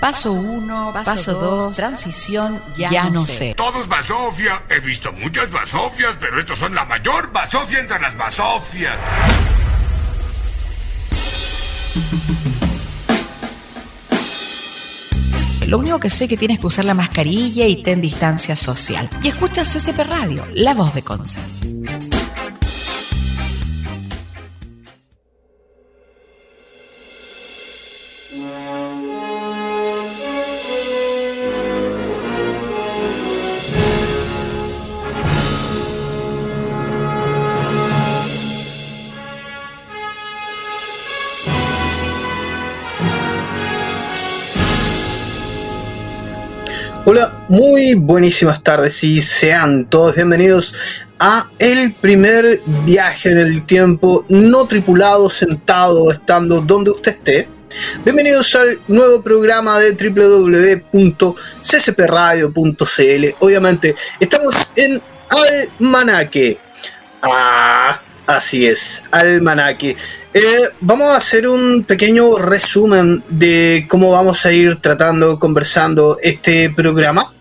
Paso 1, paso 2, transición, ya, no sé. Todos basofia. He visto muchas basofias, pero estos son la mayor basofia entre las basofias. Lo único que sé es que tienes que usar la mascarilla y ten distancia social. Y escuchas CCP Radio, la voz de Conce. Muy buenísimas tardes y sean todos bienvenidos a el primer viaje en el tiempo no tripulado, sentado, estando donde usted esté. Bienvenidos al nuevo programa de www.ccpradio.cl. Obviamente, estamos en Almanaque. Ah, así es, Almanaque. Eh, vamos a hacer un pequeño resumen de cómo vamos a ir tratando, conversando este programa.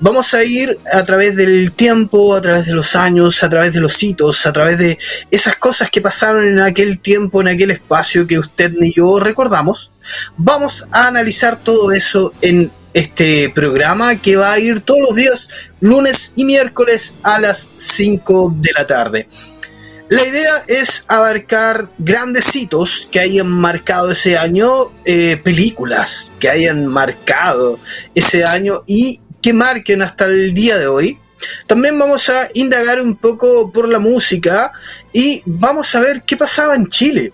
Vamos a ir a través del tiempo, a través de los años, a través de los hitos, a través de esas cosas que pasaron en aquel tiempo, en aquel espacio que usted ni yo recordamos. Vamos a analizar todo eso en este programa que va a ir todos los días, lunes y miércoles a las 5 de la tarde. La idea es abarcar grandes hitos que hayan marcado ese año, eh, películas que hayan marcado ese año y que marquen hasta el día de hoy. También vamos a indagar un poco por la música y vamos a ver qué pasaba en Chile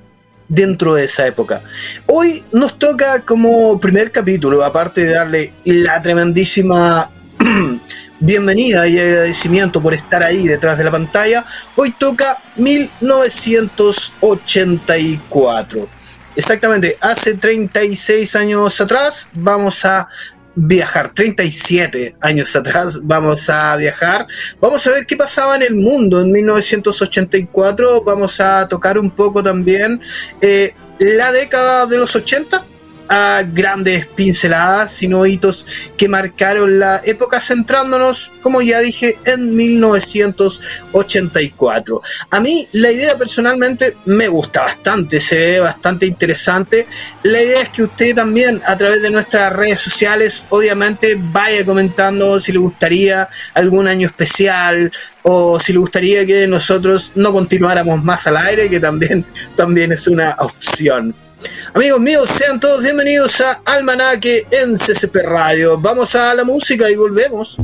dentro de esa época. Hoy nos toca como primer capítulo, aparte de darle la tremendísima bienvenida y agradecimiento por estar ahí detrás de la pantalla. Hoy toca 1984. Exactamente, hace 36 años atrás vamos a viajar, 37 años atrás vamos a viajar. Vamos a ver qué pasaba en el mundo en 1984. Vamos a tocar un poco también eh, la década de los 80 a grandes pinceladas, sino hitos que marcaron la época centrándonos, como ya dije, en 1984. A mí la idea personalmente me gusta bastante, se ve bastante interesante. La idea es que usted también a través de nuestras redes sociales, obviamente, vaya comentando si le gustaría algún año especial o si le gustaría que nosotros no continuáramos más al aire, que también, también es una opción. Amigos míos, sean todos bienvenidos a Almanaque en CCP Radio. Vamos a la música y volvemos.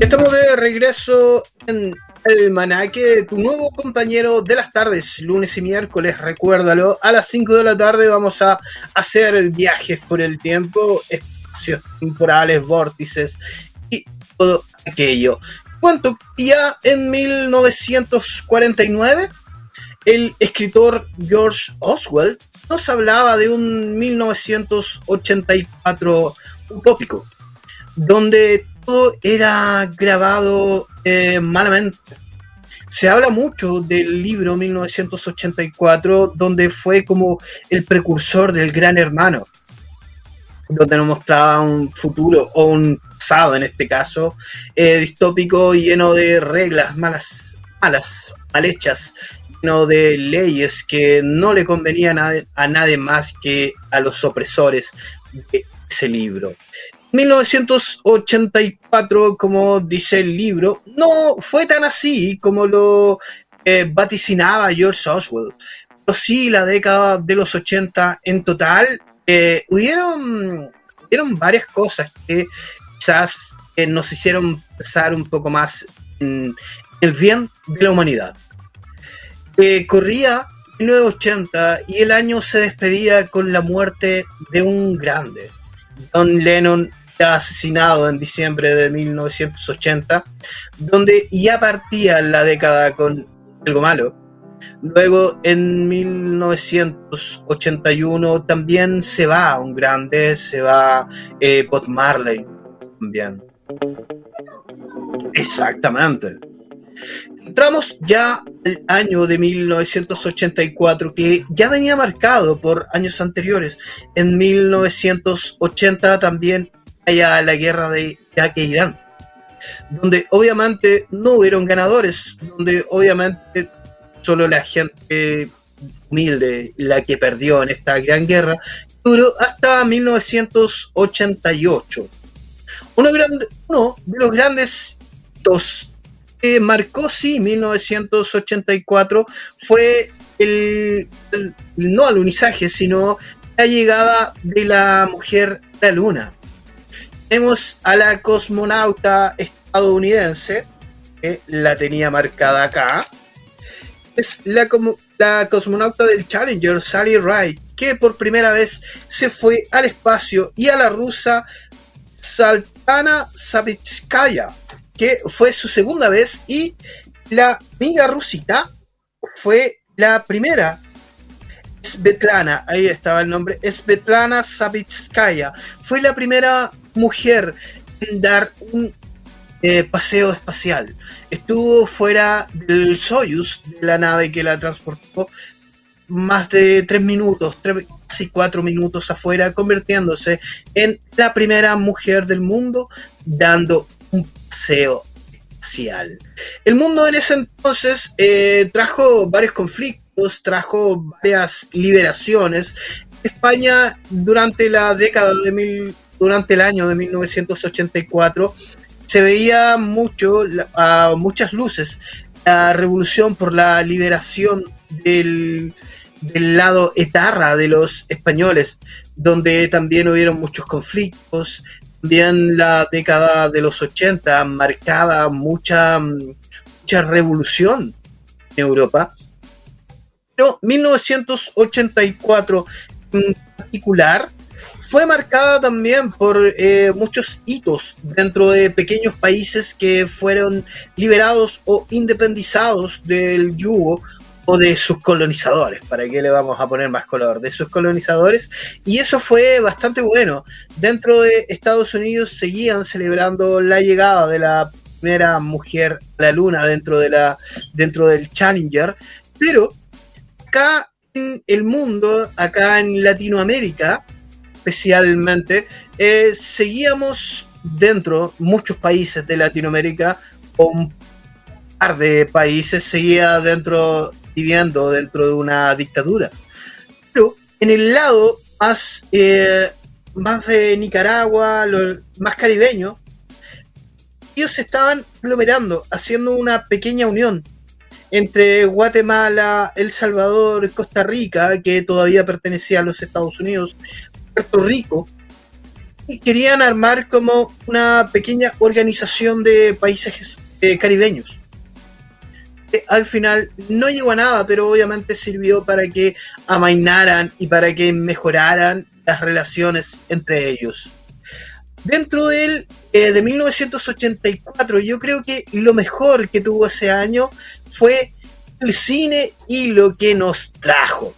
Estamos de regreso en Almanaque, tu nuevo compañero de las tardes, lunes y miércoles, recuérdalo. A las 5 de la tarde vamos a hacer viajes por el tiempo, espacios temporales, vórtices y todo aquello. ¿Cuánto? Ya en 1949 el escritor George Oswald nos hablaba de un 1984 utópico, donde todo era grabado eh, malamente. Se habla mucho del libro 1984, donde fue como el precursor del gran hermano, donde nos mostraba un futuro o un pasado en este caso, eh, distópico lleno de reglas malas, malas, mal hechas de leyes que no le convenían a, nadie más que a los opresores de ese libro. 1984, como dice el libro, no fue tan así como lo eh, vaticinaba George Oswald. Pero sí, la década de los 80 en total, eh, hubieron, varias cosas que quizás eh, nos hicieron pensar un poco más en el bien de la humanidad que corría 1980 y el año se despedía con la muerte de un grande. John Lennon asesinado en diciembre de 1980, donde ya partía la década con algo malo. Luego, en 1981, también se va un grande, se va eh, Bob Marley también. Exactamente. Entramos ya al año de 1984, que ya venía marcado por años anteriores. En 1980 también haya la guerra de Irak e Irán, donde obviamente no hubieron ganadores, donde obviamente solo la gente humilde la que perdió en esta gran guerra, duró hasta 1988. Uno, grande, uno de los grandes hitos que marcó, sí, 1984 fue el, no alunizaje, sino la llegada de la mujer a la luna. Tenemos a la cosmonauta estadounidense, que la tenía marcada acá. Es la, la cosmonauta del Challenger, Sally Ride, que por primera vez se fue al espacio, y a la rusa Saltana Savitskaya, que fue su segunda vez, y la amiga rusita fue la primera. Svetlana, ahí estaba el nombre, Svetlana Savitskaya, fue la primera mujer en dar un eh, paseo espacial. Estuvo fuera del Soyuz, de la nave que la transportó, más de tres minutos, tres, casi cuatro minutos afuera, convirtiéndose en la primera mujer del mundo dando El mundo en ese entonces eh, trajo varios conflictos, trajo varias liberaciones. España durante la década de mil, durante el año de 1984 se veía mucho a muchas luces la revolución por la liberación del, del lado etarra de los españoles, donde también hubieron muchos conflictos. También la década de los 80 marcaba mucha, mucha revolución en Europa. Pero 1984 en particular fue marcada también por eh, muchos hitos dentro de pequeños países que fueron liberados o independizados del yugo o de sus colonizadores, ¿para qué le vamos a poner más color? De sus colonizadores, y eso fue bastante bueno. Dentro de Estados Unidos seguían celebrando la llegada de la primera mujer a la luna dentro, de la, dentro del Challenger, pero acá en el mundo, acá en Latinoamérica, especialmente, eh, seguíamos dentro, muchos países de Latinoamérica, un par de países, seguía dentro viviendo dentro de una dictadura. Pero en el lado más, eh, más de Nicaragua, lo, más caribeño, ellos estaban aglomerando, haciendo una pequeña unión entre Guatemala, El Salvador, Costa Rica, que todavía pertenecía a los Estados Unidos, Puerto Rico, y querían armar como una pequeña organización de países eh, caribeños al final no llegó a nada, pero obviamente sirvió para que amainaran y para que mejoraran las relaciones entre ellos. Dentro del, eh, de 1984, yo creo que lo mejor que tuvo ese año fue el cine y lo que nos trajo.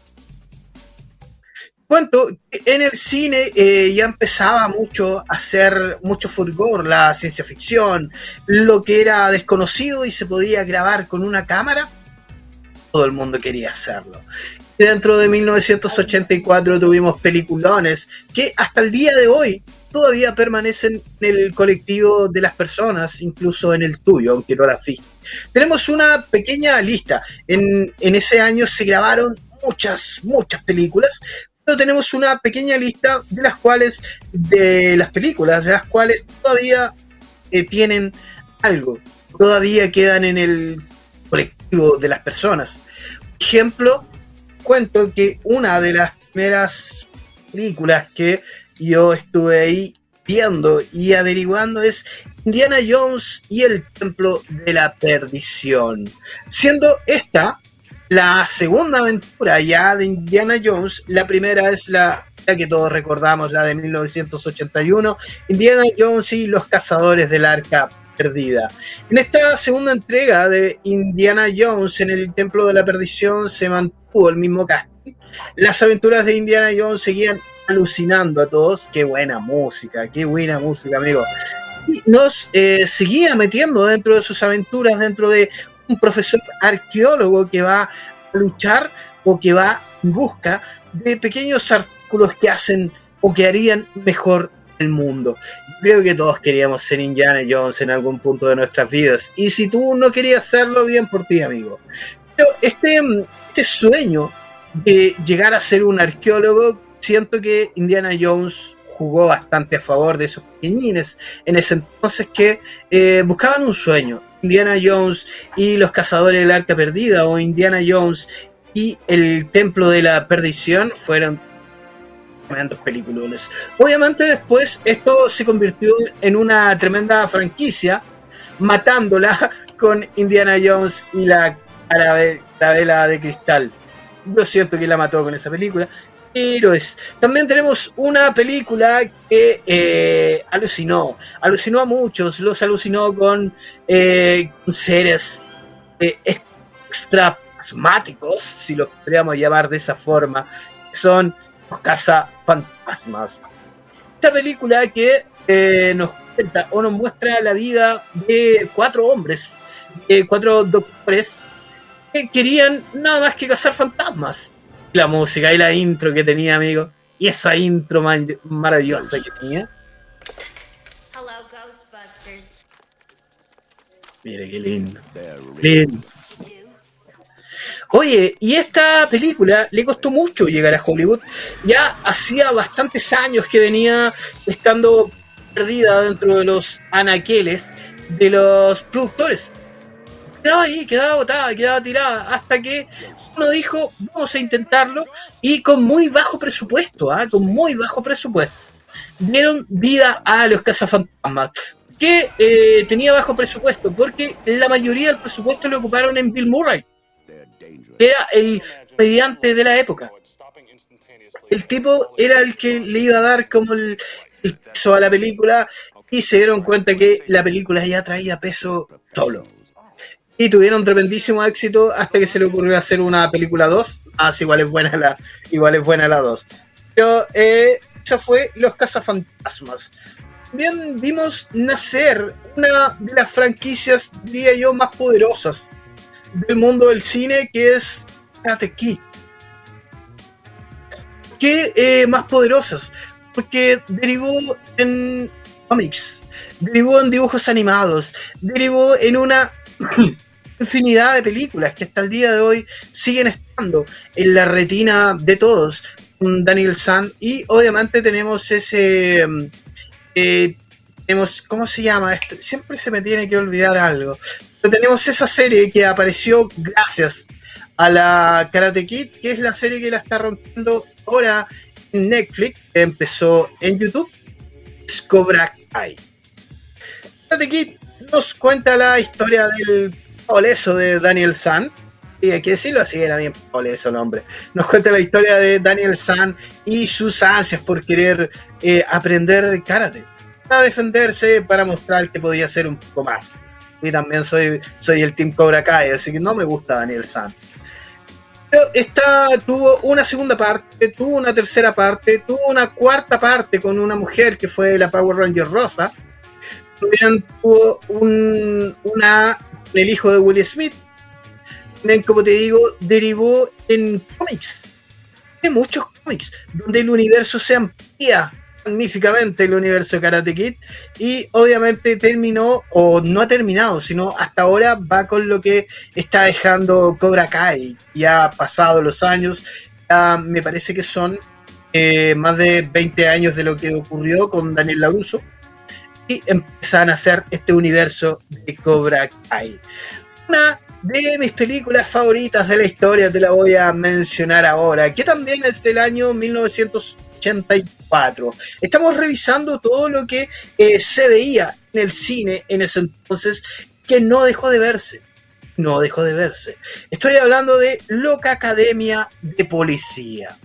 Cuento en el cine eh, ya empezaba mucho a hacer mucho fulgor la ciencia ficción, lo que era desconocido y se podía grabar con una cámara, todo el mundo quería hacerlo. Dentro de 1984 tuvimos peliculones que hasta el día de hoy todavía permanecen en el colectivo de las personas, incluso en el tuyo, aunque no las vi. Tenemos una pequeña lista. En, en ese año se grabaron muchas, muchas películas, tenemos una pequeña lista de las cuales, de las películas, de las cuales todavía eh, tienen algo, todavía quedan en el colectivo de las personas. Por ejemplo, cuento que una de las primeras películas que yo estuve ahí viendo y averiguando es Indiana Jones y el Templo de la Perdición. Siendo esta la segunda aventura ya de Indiana Jones, la primera es la, que todos recordamos, la de 1981, Indiana Jones y los cazadores del arca perdida. En esta segunda entrega de Indiana Jones en el Templo de la Perdición se mantuvo el mismo casting. Las aventuras de Indiana Jones seguían alucinando a todos. Qué buena música, qué buena música, amigo. Y nos eh, seguía metiendo dentro de sus aventuras, dentro de un profesor arqueólogo que va a luchar o que va en busca de pequeños artículos que hacen o que harían mejor el mundo. Creo que todos queríamos ser Indiana Jones en algún punto de nuestras vidas. Y si tú no querías hacerlo, bien por ti, amigo. Pero este, este sueño de llegar a ser un arqueólogo, siento que Indiana Jones jugó bastante a favor de esos pequeñines en ese entonces que eh, buscaban un sueño. Indiana Jones y los cazadores del arca perdida o Indiana Jones y el templo de la perdición fueron tremendos peliculones. Obviamente después esto se convirtió en una tremenda franquicia, matándola con Indiana Jones y la carabela de cristal. Yo siento que la mató con esa película. Héroes. También tenemos una película que eh, alucinó, alucinó a muchos, los alucinó con, eh, seres eh, extra si lo podríamos llamar de esa forma, son los cazafantasmas. Esta película que eh, nos cuenta o nos muestra la vida de cuatro hombres, de cuatro doctores que querían nada más que cazar fantasmas. La música y la intro que tenía, amigo, y esa intro maravillosa que tenía. Mire qué lindo. Lindo. Oye, y esta película le costó mucho llegar a Hollywood. Ya hacía bastantes años que venía estando perdida dentro de los anaqueles de los productores. Quedaba ahí, quedaba botada, quedaba tirada, hasta que uno dijo, vamos a intentarlo, y con muy bajo presupuesto, ¿ah? con muy bajo presupuesto, dieron vida a los cazafantasmas que eh, tenía bajo presupuesto, porque la mayoría del presupuesto lo ocuparon en Bill Murray era el mediante de la época. El tipo era el que le iba a dar como el, peso a la película y se dieron cuenta que la película ya traía peso solo. Y tuvieron tremendísimo éxito hasta que se le ocurrió hacer una película 2. Ah, sí, igual es buena la, igual es buena la 2. Pero eh, esa fue Los Cazafantasmas. Bien vimos nacer una de las franquicias, diría yo, más poderosas del mundo del cine que es Karate Kid. ¿Qué eh, más poderosas? Porque derivó en cómics, derivó en dibujos animados, derivó en una infinidad de películas que hasta el día de hoy siguen estando en la retina de todos. Daniel San y obviamente tenemos ese mm, eh, tenemos cómo se llama este? siempre se me tiene que olvidar algo tenemos esa serie que apareció gracias a la Karate Kid, que es la serie que la está rompiendo ahora en Netflix, que empezó en YouTube, es Cobra Kai. Karate Kid nos cuenta la historia del oleso de Daniel San, y hay que decirlo así, era bien oleso el nombre. Nos cuenta la historia de Daniel San y sus ansias por querer eh, aprender karate, para defenderse, para mostrar que podía ser un poco más y también soy, soy el Team Cobra Kai, así que no me gusta Daniel San. Pero esta tuvo una segunda parte, tuvo una tercera parte, tuvo una cuarta parte con una mujer que fue la Power Ranger Rosa. También tuvo un, una, el hijo de Will Smith. Como te digo, derivó en cómics. En muchos cómics, donde el universo se amplía magníficamente el universo de Karate Kid y obviamente terminó, o no ha terminado, sino hasta ahora va con lo que está dejando Cobra Kai. Ya ha pasado los años, ya me parece que son eh, más de 20 años de lo que ocurrió con Daniel LaRusso y empiezan a hacer este universo de Cobra Kai. Una de mis películas favoritas de la historia te la voy a mencionar ahora, que también es del año 1984 Estamos revisando todo lo que eh, se veía en el cine en ese entonces que no dejó de verse. No dejó de verse. Estoy hablando de Loca Academia de Policía,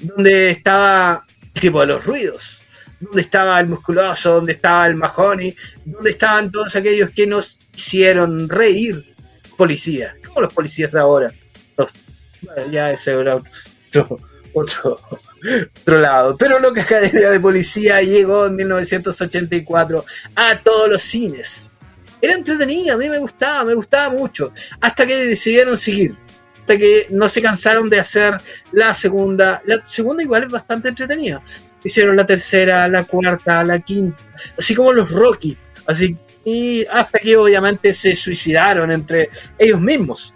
donde estaba el tipo de los ruidos, donde estaba el musculoso, donde estaba el Mahoney, donde estaban todos aquellos que nos hicieron reír policías, como los policías de ahora. ya ese era otro, otro, lado. Pero lo que Academia de Policía llegó en 1984 a todos los cines. era entretenida, a mí me gustaba, me gustaba mucho, hasta que decidieron seguir, que no se cansaron de hacer la segunda, la segunda igual es bastante entretenida, hicieron la tercera, la cuarta, la quinta, así como los Rocky, así y hasta que obviamente se suicidaron entre ellos mismos.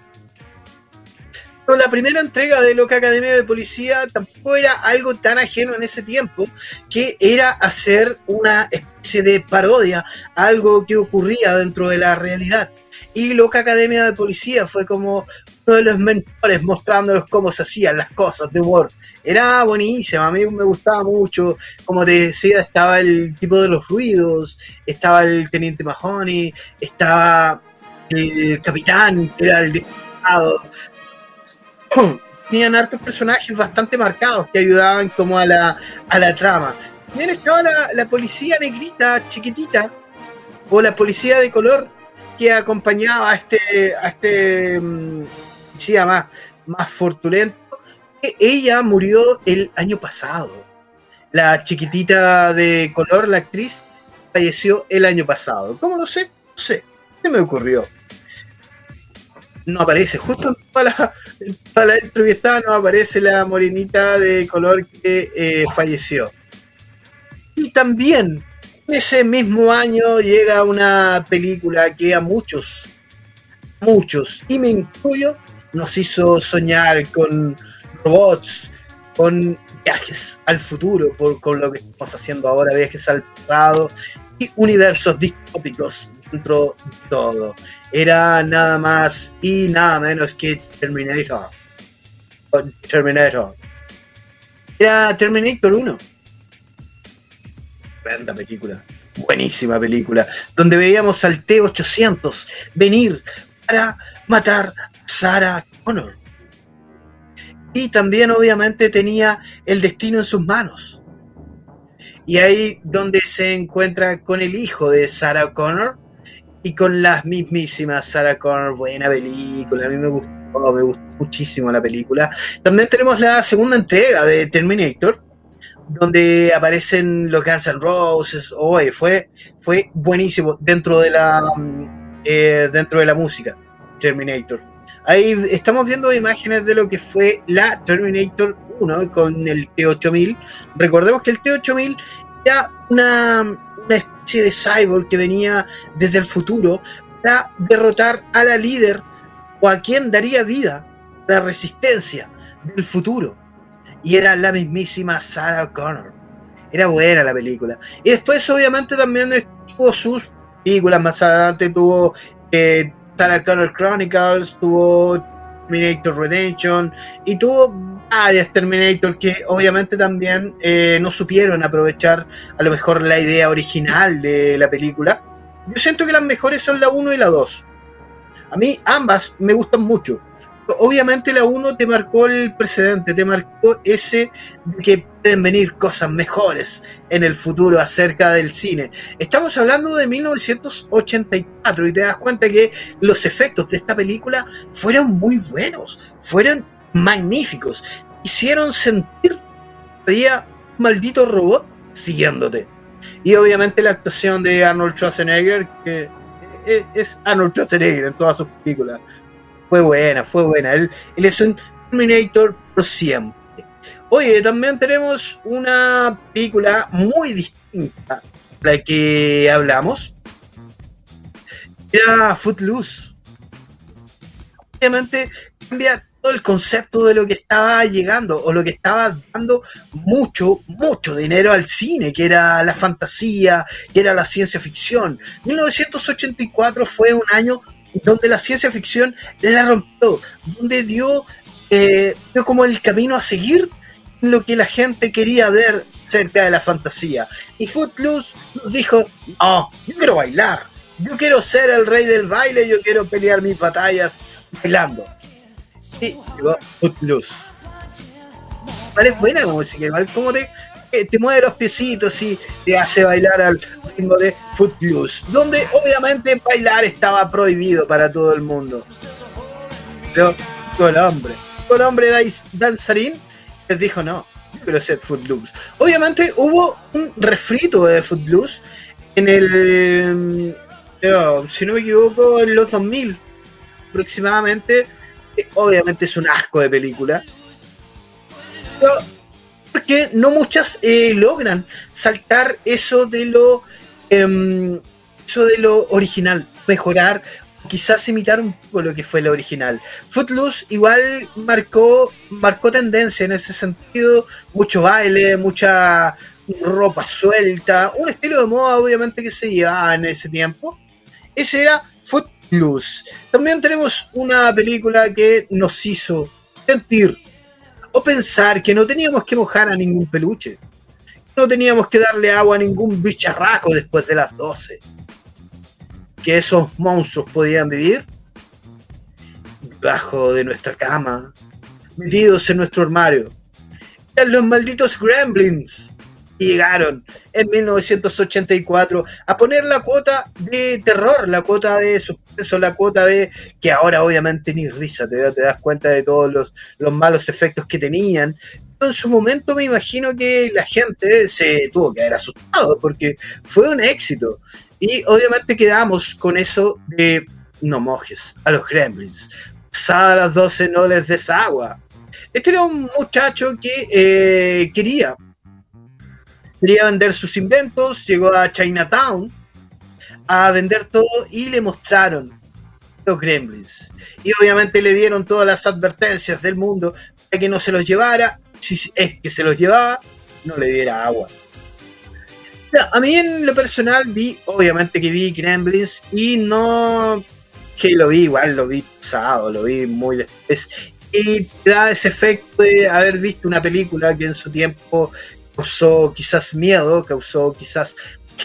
Pero la primera entrega de Loca Academia de Policía tampoco era algo tan ajeno en ese tiempo, que era hacer una especie de parodia, algo que ocurría dentro de la realidad. Y Loca Academia de Policía fue como de los mentores mostrándolos cómo se hacían las cosas de Word. Era buenísima, a mí me gustaba mucho. Como te decía, estaba el tipo de los ruidos, estaba el teniente Mahoney, estaba el capitán, que era el diputado. Tenían hartos personajes bastante marcados que ayudaban como a la, a la trama. También estaba la, la policía negrita, chiquitita, o la policía de color que acompañaba a este, a este más, más fortulento. Ella murió el año pasado. La chiquitita de color, la actriz, falleció el año pasado. ¿Cómo lo sé? No sé. ¿Qué me ocurrió? No aparece, justo para la, para la no aparece la morenita de color que eh, falleció. Y también ese mismo año llega una película que a muchos, muchos, y me incluyo, nos hizo soñar con robots, con viajes al futuro, por, con lo que estamos haciendo ahora, viajes al pasado y universos distópicos dentro de todo. Era nada más y nada menos que Terminator. Terminator. Era Terminator 1 Tremenda película. Buenísima película. Donde veíamos al T-800 venir para matar Sarah Connor. Y también obviamente tenía el destino en sus manos. Y ahí donde se encuentra con el hijo de Sarah Connor y con las mismísimas Sarah Connor. Buena película, a mí me gustó, me gustó muchísimo la película. También tenemos la segunda entrega de Terminator, donde aparecen los Guns N' Roses. Oye, fue, fue buenísimo dentro de la eh, dentro de la música. Terminator. Ahí estamos viendo imágenes de lo que fue la Terminator 1 con el T8000. Recordemos que el T8000 era una, especie de cyborg que venía desde el futuro para derrotar a la líder o a quien daría vida la resistencia del futuro y era la mismísima Sarah Connor. Era buena la película. Y después, obviamente, también tuvo sus películas. Más adelante tuvo eh, Sarah Connor Chronicles, tuvo Terminator Redemption y tuvo varias Terminator que obviamente también eh, no supieron aprovechar a lo mejor la idea original de la película. Yo siento que las mejores son la 1 y la 2. A mí ambas me gustan mucho obviamente la 1 te marcó el precedente, te marcó ese de que pueden venir cosas mejores en el futuro acerca del cine. Estamos hablando de 1984 y te das cuenta que los efectos de esta película fueron muy buenos, fueron magníficos. Hicieron sentir que había un maldito robot siguiéndote. Y obviamente la actuación de Arnold Schwarzenegger, que es Arnold Schwarzenegger en todas sus películas fue buena, fue buena. Él, es un Terminator por siempre. Oye, también tenemos una película muy distinta a la que hablamos. Era Footloose. Obviamente cambia todo el concepto de lo que estaba llegando o lo que estaba dando mucho, mucho dinero al cine, que era la fantasía, que era la ciencia ficción. 1984 fue un año donde la ciencia ficción la rompió, donde dio, eh, como el camino a seguir lo que la gente quería ver cerca de la fantasía. Y Footloose nos dijo, no, yo quiero bailar, yo quiero ser el rey del baile, yo quiero pelear mis batallas bailando. Y llegó Footloose. Vale, es buena música, igual como te, te mueve los piecitos y te hace bailar al ritmo de Footloose, donde obviamente bailar estaba prohibido para todo el mundo. Pero todo el hombre, todo el hombre danzarín les dijo no, pero ser Footloose. Obviamente hubo un refrito de Footloose en el si no me equivoco, en los 2000 aproximadamente. Obviamente es un asco de película. Porque no muchas eh, logran saltar eso de lo em, eso de lo original, mejorar quizás imitar un poco lo que fue la original. Footloose igual marcó, marcó tendencia en ese sentido, mucho baile, mucha ropa suelta, un estilo de moda obviamente que se llevaba en ese tiempo. Ese era Footloose. También tenemos una película que nos hizo sentir o pensar que no teníamos que mojar a ningún peluche. No teníamos que darle agua a ningún bicharraco después de las 12 que esos monstruos podían vivir debajo de nuestra cama, metidos en nuestro armario. Eran los malditos Gremlins llegaron en 1984 a poner la cuota de terror, la cuota de suspenso, la cuota de que ahora obviamente ni risa, te, das cuenta de todos los, los malos efectos que tenían, en su momento me imagino que la gente se tuvo que haber asustado porque fue un éxito. Y obviamente quedamos con eso de no mojes a los gremlins. a las 12 no les des agua. Este era un muchacho que eh, quería, quería vender sus inventos, llegó a Chinatown a vender todo y le mostraron los gremlins. Y obviamente le dieron todas las advertencias del mundo para que no se los llevara. Si es que se los llevaba, no le diera agua a mí en lo personal vi, obviamente que vi Gremlins y no que lo vi igual, lo vi pasado, lo vi muy después. Y da ese efecto de haber visto una película que en su tiempo causó quizás miedo, causó quizás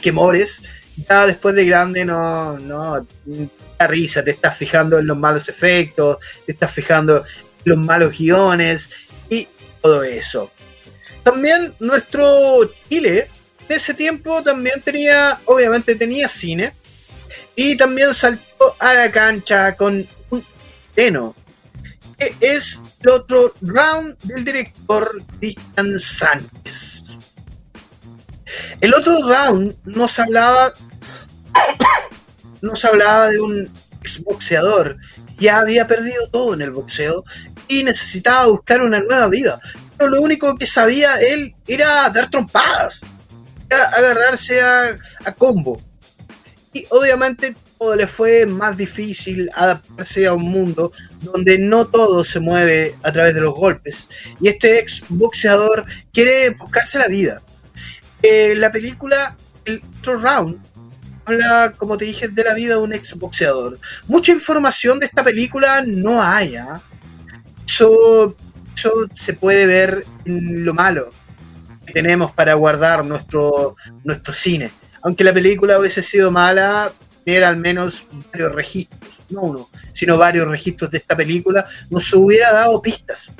quemores. Ya después de grande no, no, da risa, te estás fijando en los malos efectos, te estás fijando en los malos guiones y todo eso. También nuestro Chile en ese tiempo también tenía, obviamente tenía cine, y también saltó a la cancha con un que es el otro round del director Cristian Sánchez. El otro round nos hablaba, nos hablaba de un exboxeador ya había perdido todo en el boxeo y necesitaba buscar una nueva vida. Pero lo único que sabía él era dar trompadas agarrarse a, combo. Y obviamente todo le fue más difícil adaptarse a un mundo donde no todo se mueve a través de los golpes. Y este ex boxeador quiere buscarse la vida. Eh, la película El otro round habla, como te dije, de la vida de un ex boxeador. Mucha información de esta película no hay. ¿ah? Eso, se puede ver en lo malo tenemos para guardar nuestro, nuestro cine. Aunque la película hubiese sido mala, tener al menos varios registros, no uno, sino varios registros de esta película, nos hubiera dado pistas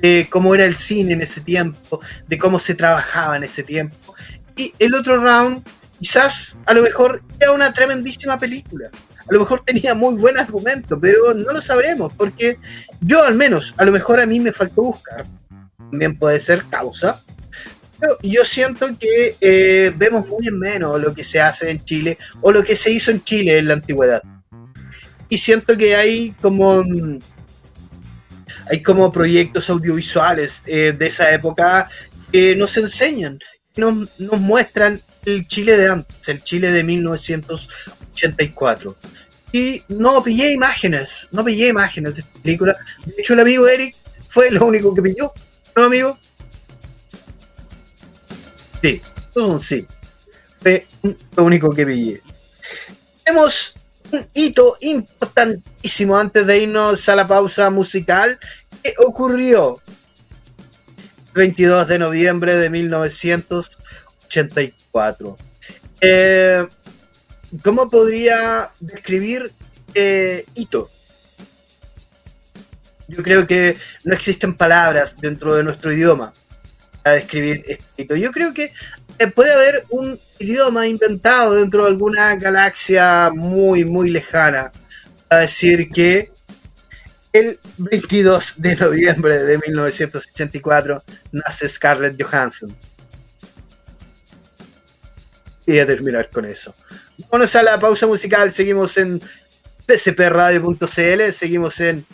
de cómo era el cine en ese tiempo, de cómo se trabajaba en ese tiempo. Y el otro round, quizás a lo mejor era una tremendísima película. A lo mejor tenía muy buen argumento, pero no lo sabremos, porque yo al menos, a lo mejor a mí me faltó buscar. También puede ser causa yo siento que eh, vemos muy en menos lo que se hace en Chile o lo que se hizo en Chile en la antigüedad. Y siento que hay como hay como proyectos audiovisuales eh, de esa época que nos enseñan, nos, nos muestran el Chile de antes, el Chile de 1984. Y no pillé imágenes, no pillé imágenes de esta película. De hecho, el amigo Eric fue lo único que pilló. ¿No, amigo? Sí, sí. Fue lo único que pillé. Tenemos un hito importantísimo antes de irnos a la pausa musical que ocurrió el 22 de noviembre de 1984. Eh, ¿Cómo podría describir eh, hito? Yo creo que no existen palabras dentro de nuestro idioma a describir esto. Yo creo que eh, puede haber un idioma inventado dentro de alguna galaxia muy, muy lejana a decir que el 22 de noviembre de 1984 nace Scarlett Johansson. Y a terminar con eso. Vámonos a la pausa musical, seguimos en tcpradio.cl, seguimos en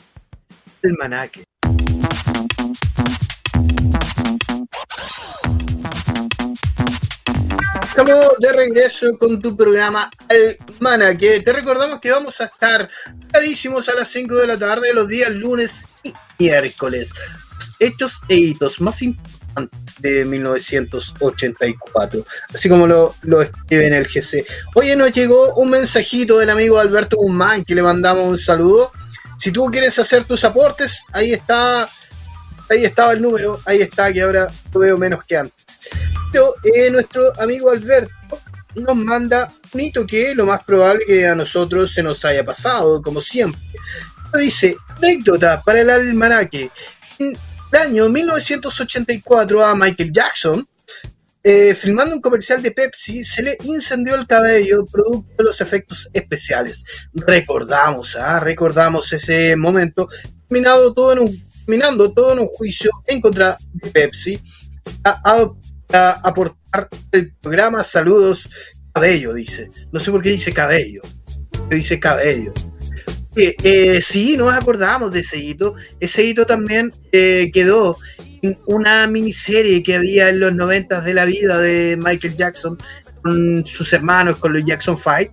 El Manaque. Estamos de regreso con tu programa Almanaque. Te recordamos que vamos a estar cadísimos a las 5 de la tarde los días lunes y miércoles. Hechos e hitos más importantes de 1984, así como lo, lo escribe en el GC. Hoy nos llegó un mensajito del amigo Alberto Guzmán que le mandamos un saludo. Si tú quieres hacer tus aportes, ahí está, ahí estaba el número, ahí está, que ahora lo veo menos que antes. Pero eh, nuestro amigo Alberto nos manda un hito que lo más probable que a nosotros se nos haya pasado, como siempre. Dice, anécdota para el almanaque. En el año 1984 a Michael Jackson, eh, filmando un comercial de Pepsi, se le incendió el cabello producto de los efectos especiales. Recordamos, ¿ah? recordamos ese momento, terminado todo en un, terminando todo en un juicio en contra de Pepsi, a, a aportar el programa. Saludos, cabello, dice. No sé por qué dice cabello. Dice cabello. Eh, sí, nos acordamos de ese hito. Ese hito también eh, quedó en una miniserie que había en los noventas de la vida de Michael Jackson con sus hermanos, con los Jackson Five,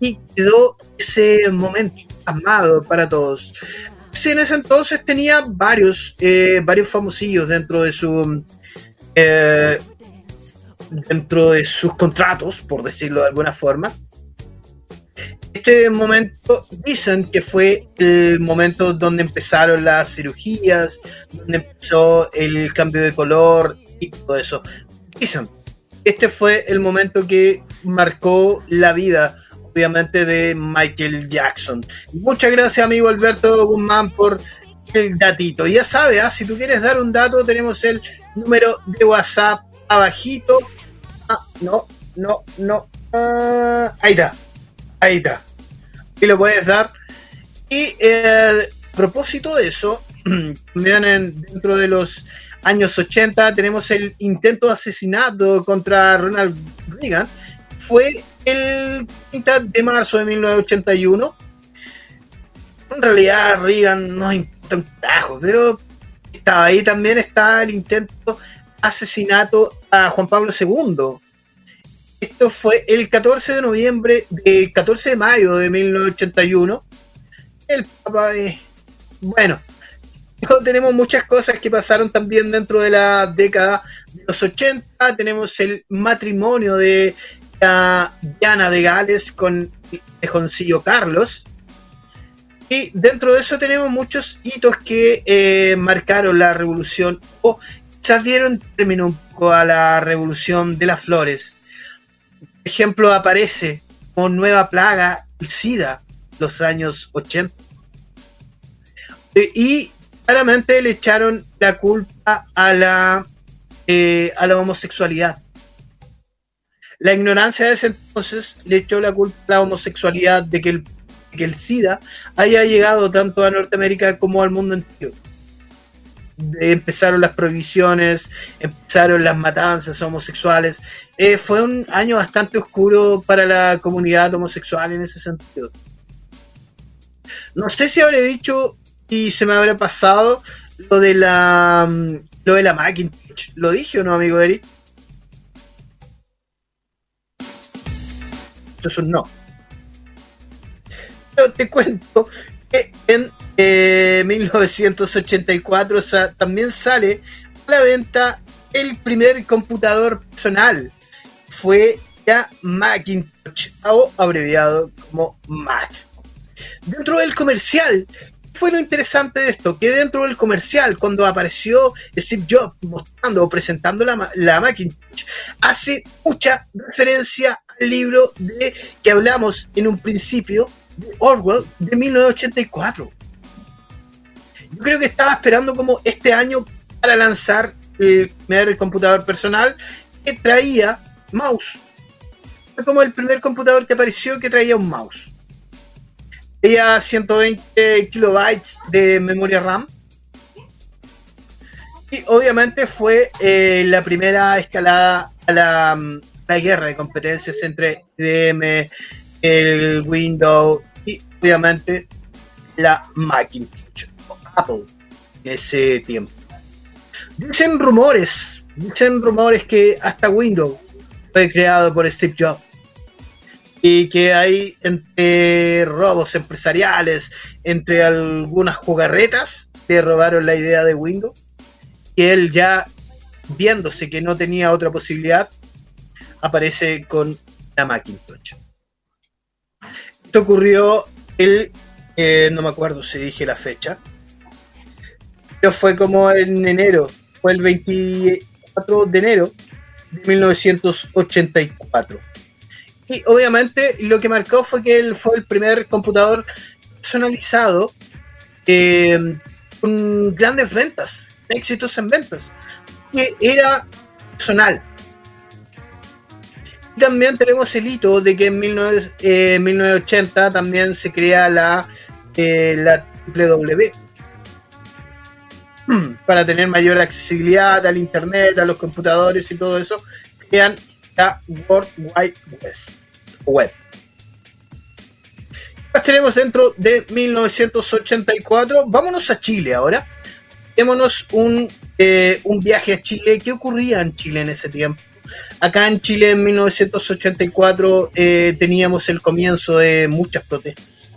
y quedó ese momento amado para todos. Sí, en ese entonces tenía varios, eh, varios famosillos dentro de su eh, dentro de sus contratos, por decirlo de alguna forma. Este momento dicen que fue el momento donde empezaron las cirugías, donde empezó el cambio de color y todo eso. Dicen, este fue el momento que marcó la vida, obviamente, de Michael Jackson. Muchas gracias, amigo Alberto Guzmán, por el datito. Ya sabes, ¿ah? si tú quieres dar un dato, tenemos el número de WhatsApp abajito Ah, no, no, no. Ah, ahí está. Ahí está. Y lo puedes dar. Y eh, a propósito de eso, también dentro de los años 80 tenemos el intento de asesinato contra Ronald Reagan. Fue el 30 de marzo de 1981. En realidad Reagan no importa un carajo, pero estaba ahí también está el intento asesinato a Juan Pablo II. Esto fue el 14 de noviembre, el 14 de mayo de 1981. El Papa, eh, bueno, tenemos muchas cosas que pasaron también dentro de la década de los 80. Tenemos el matrimonio de Diana de Gales con el tejoncillo Carlos. Y dentro de eso tenemos muchos hitos que eh, marcaron la revolución o se dieron término un poco a la revolución de las flores. Ejemplo, aparece como nueva plaga el SIDA los años 80. Y claramente le echaron la culpa a la, eh, a la homosexualidad. La ignorancia de ese entonces le echó la culpa a la homosexualidad de que el, que el SIDA haya llegado tanto a Norteamérica como al mundo entero empezaron las prohibiciones, empezaron las matanzas homosexuales. Eh, fue un año bastante oscuro para la comunidad homosexual en ese sentido. No sé si habré dicho y se me habrá pasado lo de la mm, lo de la Macintosh. ¿Lo dije o no, amigo Eric? Eso es un no. Pero te cuento en 1984 eh, también sale a la venta el primer computador personal. Fue ya Macintosh, o abreviado como Mac. Dentro del comercial, fue lo interesante de esto? Que dentro del comercial, cuando apareció Steve Jobs mostrando o presentando la, la Macintosh, hace mucha referencia al libro de que hablamos en un principio Orwell de 1984 yo creo que estaba esperando como este año para lanzar el primer computador personal que traía mouse. Fue como el primer computador que apareció que traía un mouse. Traía 120 kilobytes de memoria RAM. Y obviamente fue eh, la primera escalada a la, la, guerra de competencias entre IBM, el Windows y obviamente la Macintosh Apple en ese tiempo. Dicen rumores, dicen rumores que hasta Windows fue creado por Steve Jobs y que hay entre robos empresariales, entre algunas jugarretas que robaron la idea de Windows, y él ya viéndose que no tenía otra posibilidad, aparece con la Macintosh. Esto ocurrió el, eh, no me acuerdo si dije la fecha, pero fue como en enero, fue el 24 de enero de 1984. Y obviamente lo que marcó fue que él fue el primer computador personalizado eh, con grandes ventas, éxitos en ventas, que era personal. También tenemos el hito de que en 1980 eh, también se crea la, eh, la WW para tener mayor accesibilidad al internet, a los computadores y todo eso, crean la World Wide Web. Las tenemos dentro de 1984. Vámonos a Chile ahora. Démonos un, eh, un viaje a Chile. ¿Qué ocurría en Chile en ese tiempo? Acá en Chile en 1984 eh, teníamos el comienzo de muchas protestas.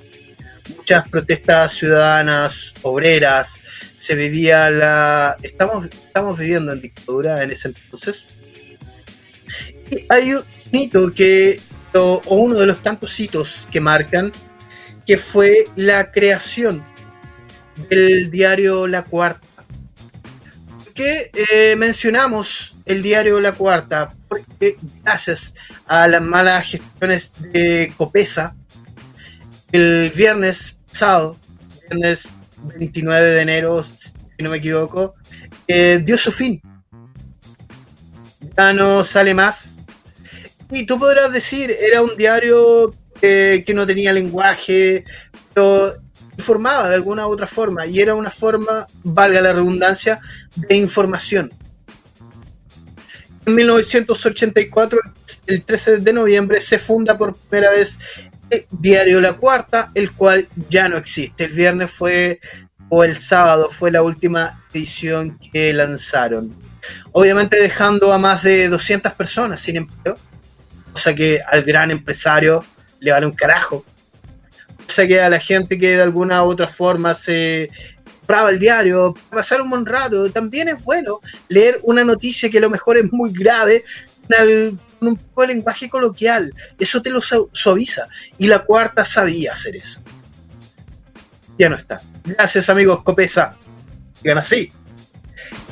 Muchas protestas ciudadanas, obreras. Se vivía la... Estamos, estamos viviendo en dictadura en ese entonces. Y hay un mito que, o uno de los tantos hitos que marcan, que fue la creación del diario La Cuarta. Que eh, mencionamos el diario La Cuarta, porque gracias a las malas gestiones de Copesa, el viernes pasado, viernes 29 de enero, si no me equivoco, eh, dio su fin. Ya no sale más. Y tú podrás decir, era un diario que no tenía lenguaje, pero informaba de alguna u otra forma y era una forma, valga la redundancia, de información. En 1984, el 13 de noviembre, se funda por primera vez el diario La Cuarta, el cual ya no existe. El viernes fue, o el sábado, fue la última edición que lanzaron. Obviamente dejando a más de 200 personas sin empleo, cosa que al gran empresario le vale un carajo. O sea que a la gente que de alguna u otra forma se compraba el diario, pasar un buen rato, también es bueno leer una noticia que a lo mejor es muy grave, con un poco de lenguaje coloquial. Eso te lo suaviza. Y la cuarta sabía hacer eso. Ya no está. Gracias amigos Copesa. Digan así.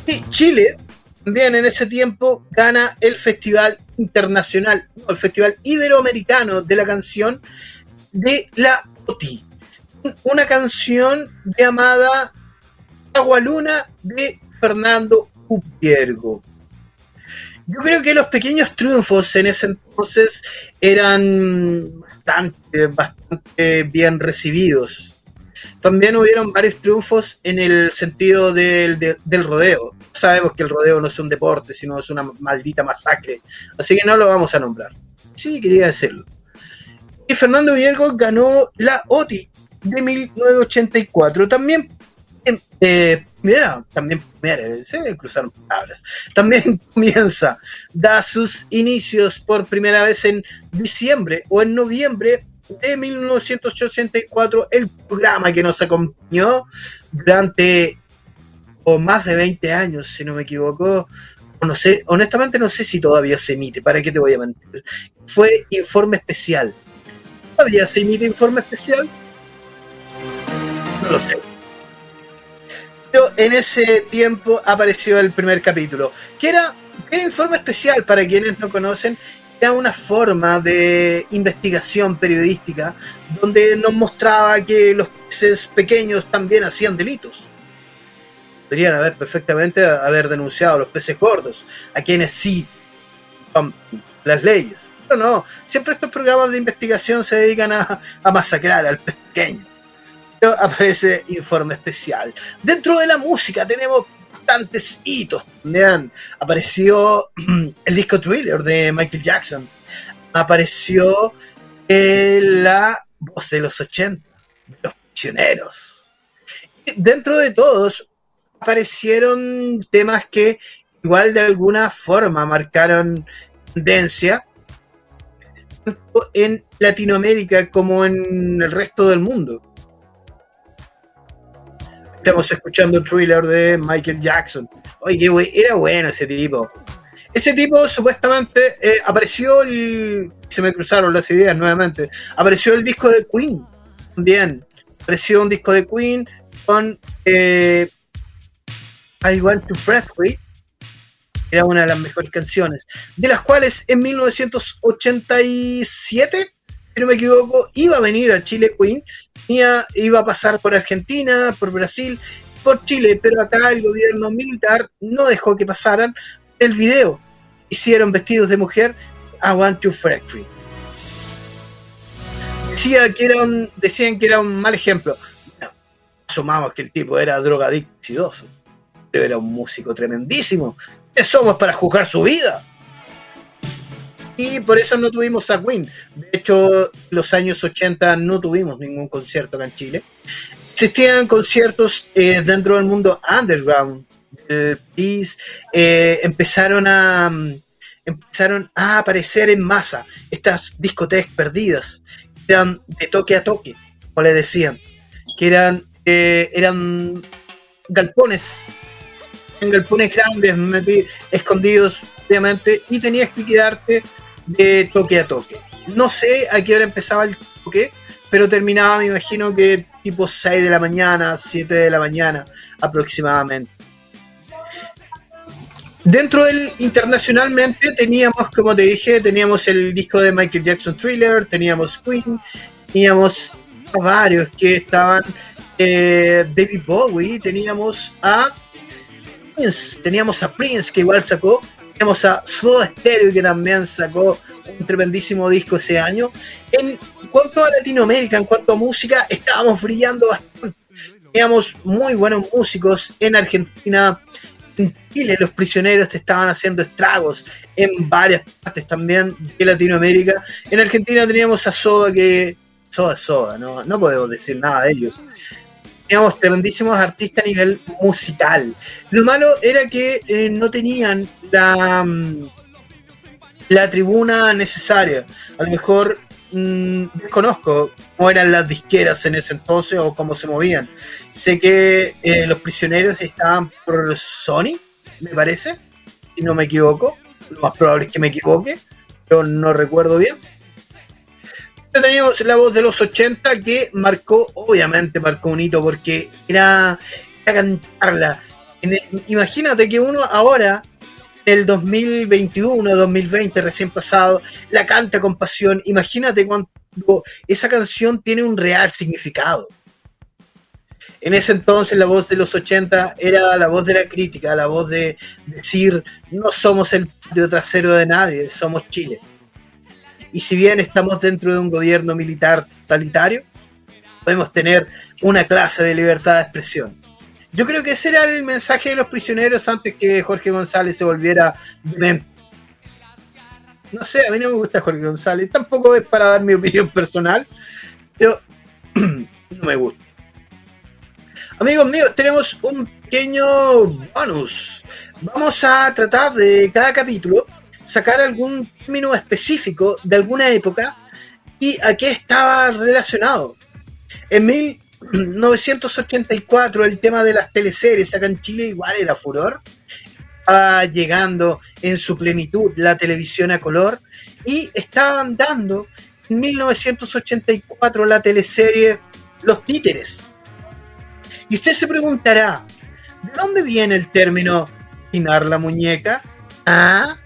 Y Chile también en ese tiempo gana el Festival Internacional, el Festival Iberoamericano de la Canción de la Una canción llamada Agualuna de Fernando Upiergo. Yo creo que los pequeños triunfos en ese entonces eran bastante, bastante bien recibidos también hubieron varios triunfos en el sentido del, del rodeo. Sabemos que el rodeo no es un deporte, sino es una maldita masacre. Así que no lo vamos a nombrar. Sí, quería decirlo. Y Fernando Viergo ganó la OTI de 1984. También, eh, mira, también, mira, se cruzaron palabras. También comienza, da sus inicios por primera vez en diciembre o en noviembre de 1984, el programa que nos acompañó durante o más de 20 años, si no me equivoco. No sé, honestamente no sé si todavía se emite, ¿para qué te voy a mentir? Fue Informe Especial. ¿Todavía se emite Informe Especial? No lo sé. Pero en ese tiempo apareció el primer capítulo, que era, que era Informe Especial, para quienes no conocen, una forma de investigación periodística donde nos mostraba que los peces pequeños también hacían delitos. Podrían haber perfectamente haber denunciado a los peces gordos, a quienes sí las leyes. No, siempre estos programas de investigación se dedican a, masacrar al pequeño. Pero aparece informe especial. Dentro de la música tenemos bastantes hitos también. Apareció el disco Thriller de Michael Jackson. Apareció eh, la voz de los 80, los prisioneros. dentro de todos aparecieron temas que igual de alguna forma marcaron tendencia tanto en Latinoamérica como en el resto del mundo. Estamos escuchando el thriller de Michael Jackson. Oye, era bueno ese tipo. Ese tipo supuestamente eh, apareció y se me cruzaron las ideas nuevamente. Apareció el disco de Queen también. Apareció un disco de Queen con eh, I Want to Free. Era una de las mejores canciones. De las cuales en 1987, si no me equivoco, iba a venir a Chile Queen. Iba, a pasar por Argentina, por Brasil, por Chile, pero acá el gobierno militar no dejó que pasaran el video. Hicieron vestidos de mujer a Want to Factory. Decían que era un mal ejemplo. asumamos que el tipo era drogadicto pero era un músico tremendísimo. ¿Qué somos para juzgar su vida? Y por eso no tuvimos a Queen. De hecho, los años 80 no tuvimos ningún concierto acá en Chile. Existían conciertos eh, dentro del mundo underground. El eh, empezaron a mm, empezaron a aparecer en masa estas discotecas perdidas, eran de toque a toque, como le decían, que eran, eh, eran galpones, en galpones grandes, escondidos, obviamente, y tenías que quedarte de toque a toque. No sé a qué hora empezaba el toque, pero terminaba, me imagino que tipo 6 de la mañana, 7 de la mañana aproximadamente. Dentro del internacionalmente teníamos, como te dije, teníamos el disco de Michael Jackson Thriller, teníamos Queen, teníamos varios que estaban eh, David Bowie, teníamos a Prince, teníamos a Prince que igual sacó, teníamos a Soda Stereo que también sacó un tremendísimo disco ese año. En cuanto a Latinoamérica, en cuanto a música, estábamos brillando bastante. Teníamos muy buenos músicos en Argentina, en Chile los prisioneros te estaban haciendo estragos en varias partes también de Latinoamérica. En Argentina teníamos a Soda que... Soda Soda, no, no podemos decir nada de ellos. Teníamos tremendísimos artistas a nivel musical. Lo malo era que eh, no tenían la, mm, la tribuna necesaria. A lo mejor Mm, desconozco cómo eran las disqueras en ese entonces o cómo se movían. Sé que eh, los prisioneros estaban por Sony, me parece, si no me equivoco. Lo más probable es que me equivoque, pero no recuerdo bien. Teníamos la voz de los 80 que marcó, obviamente marcó un hito porque era, cantarla. imagínate que uno ahora el 2021, 2020 recién pasado, la canta con pasión. Imagínate cuando esa canción tiene un real significado. En ese entonces la voz de los 80 era la voz de la crítica, la voz de decir, no somos el trasero de nadie, somos Chile. Y si bien estamos dentro de un gobierno militar totalitario, podemos tener una clase de libertad de expresión. Yo creo que ese era el mensaje de los prisioneros antes que Jorge González se volviera No sé, a mí no me gusta Jorge González. Tampoco es para dar mi opinión personal, pero no me gusta. Amigos míos, tenemos un pequeño bonus. Vamos a tratar de cada capítulo sacar algún término específico de alguna época y a qué estaba relacionado. En mil 984, el tema de las teleseries acá en Chile igual era furor. Estaba llegando en su plenitud la televisión a color y estaban dando en 1984 la teleserie Los Títeres. Y usted se preguntará, ¿de dónde viene el término peinar la muñeca? ¿Ah?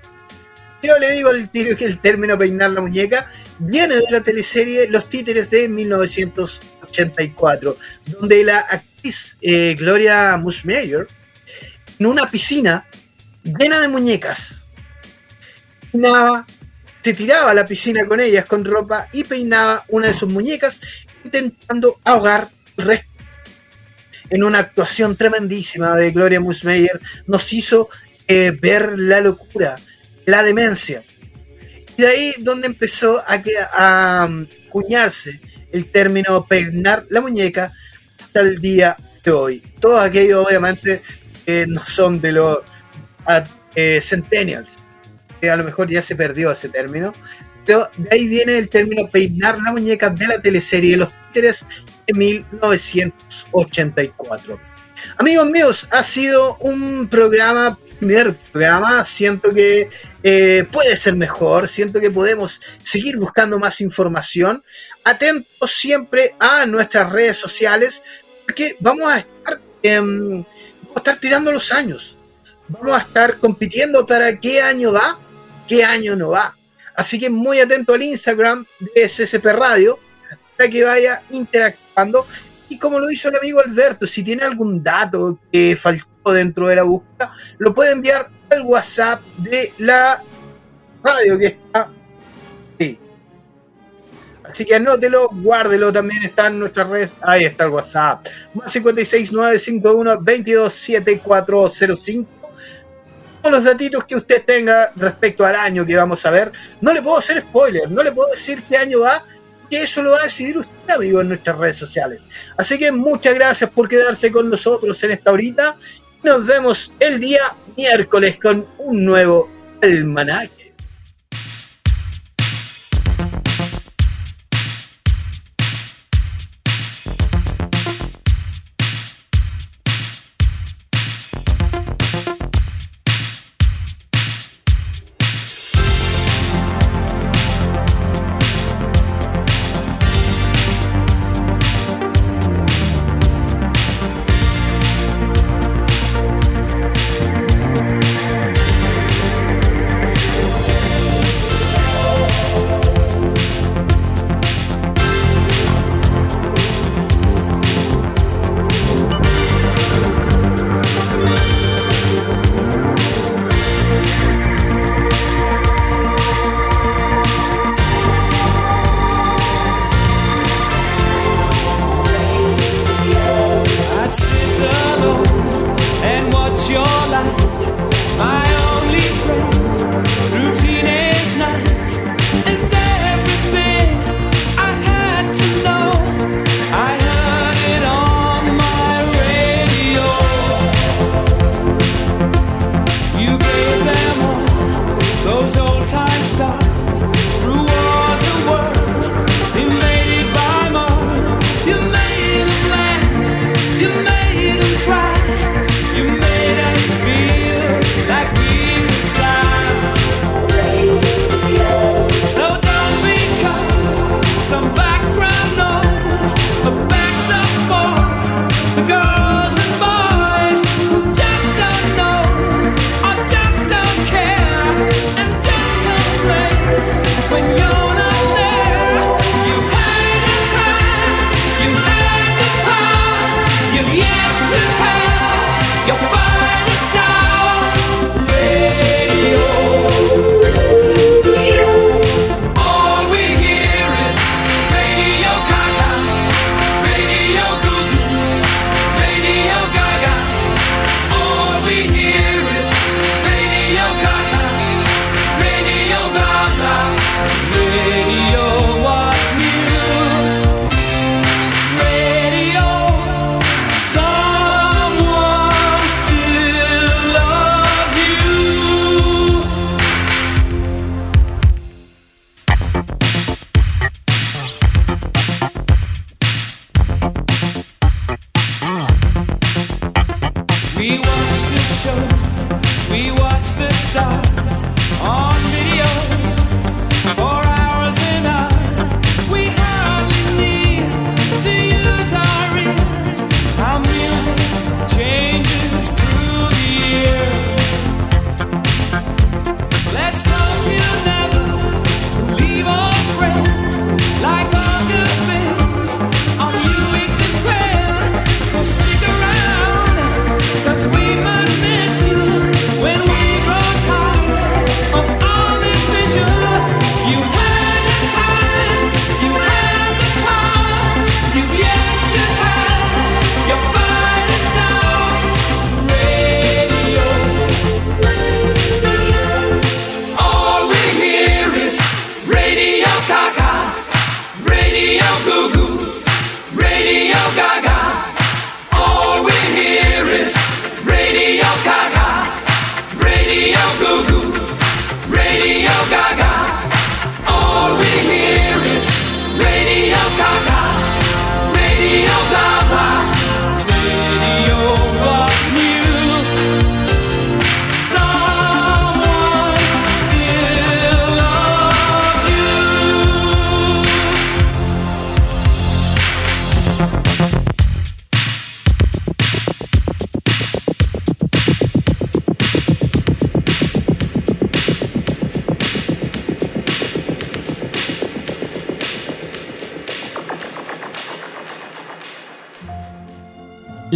Yo le digo al tiro que el término peinar la muñeca viene de la teleserie Los Títeres de 1984 donde la actriz eh, Gloria Mushmeyer, en una piscina llena de muñecas, se tiraba a la piscina con ellas con ropa y peinaba una de sus muñecas, intentando ahogar el resto. En una actuación tremendísima de Gloria Mushmeyer, nos hizo eh, ver la locura, la demencia. Y de ahí donde empezó a, que, a um, cuñarse el término peinar la muñeca hasta el día de hoy. Todos aquellos, obviamente, no son de los eh, centennials, que a lo mejor ya se perdió ese término, pero de ahí viene el término peinar la muñeca de la teleserie Los Títeres de 1984. Amigos míos, ha sido un programa primer programa, siento que eh, puede ser mejor, siento que podemos seguir buscando más información. Atentos siempre a nuestras redes sociales, porque vamos a estar, vamos a estar tirando los años. Vamos a estar compitiendo para qué año va, qué año no va. Así que muy atento al Instagram de SCP Radio para que vaya interactuando. Y como lo hizo el amigo Alberto, si tiene algún dato que faltó dentro de la búsqueda, lo puede enviar al WhatsApp de la radio que está ahí. Así que anótelo, guárdelo, también está en nuestras redes. Ahí está el WhatsApp. Más 56951 227405 Todos los datitos que usted tenga respecto al año que vamos a ver. No le puedo hacer spoiler, no le puedo decir qué año va, que eso lo va a decidir usted, amigo, en nuestras redes sociales. Así que muchas gracias por quedarse con nosotros en esta horita nos vemos el día miércoles con un nuevo almanaque.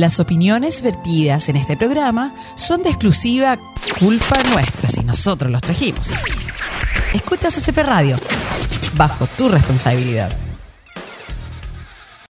Las opiniones vertidas en este programa son de exclusiva culpa nuestra si nosotros los trajimos. Escuchas CCP Radio, bajo tu responsabilidad.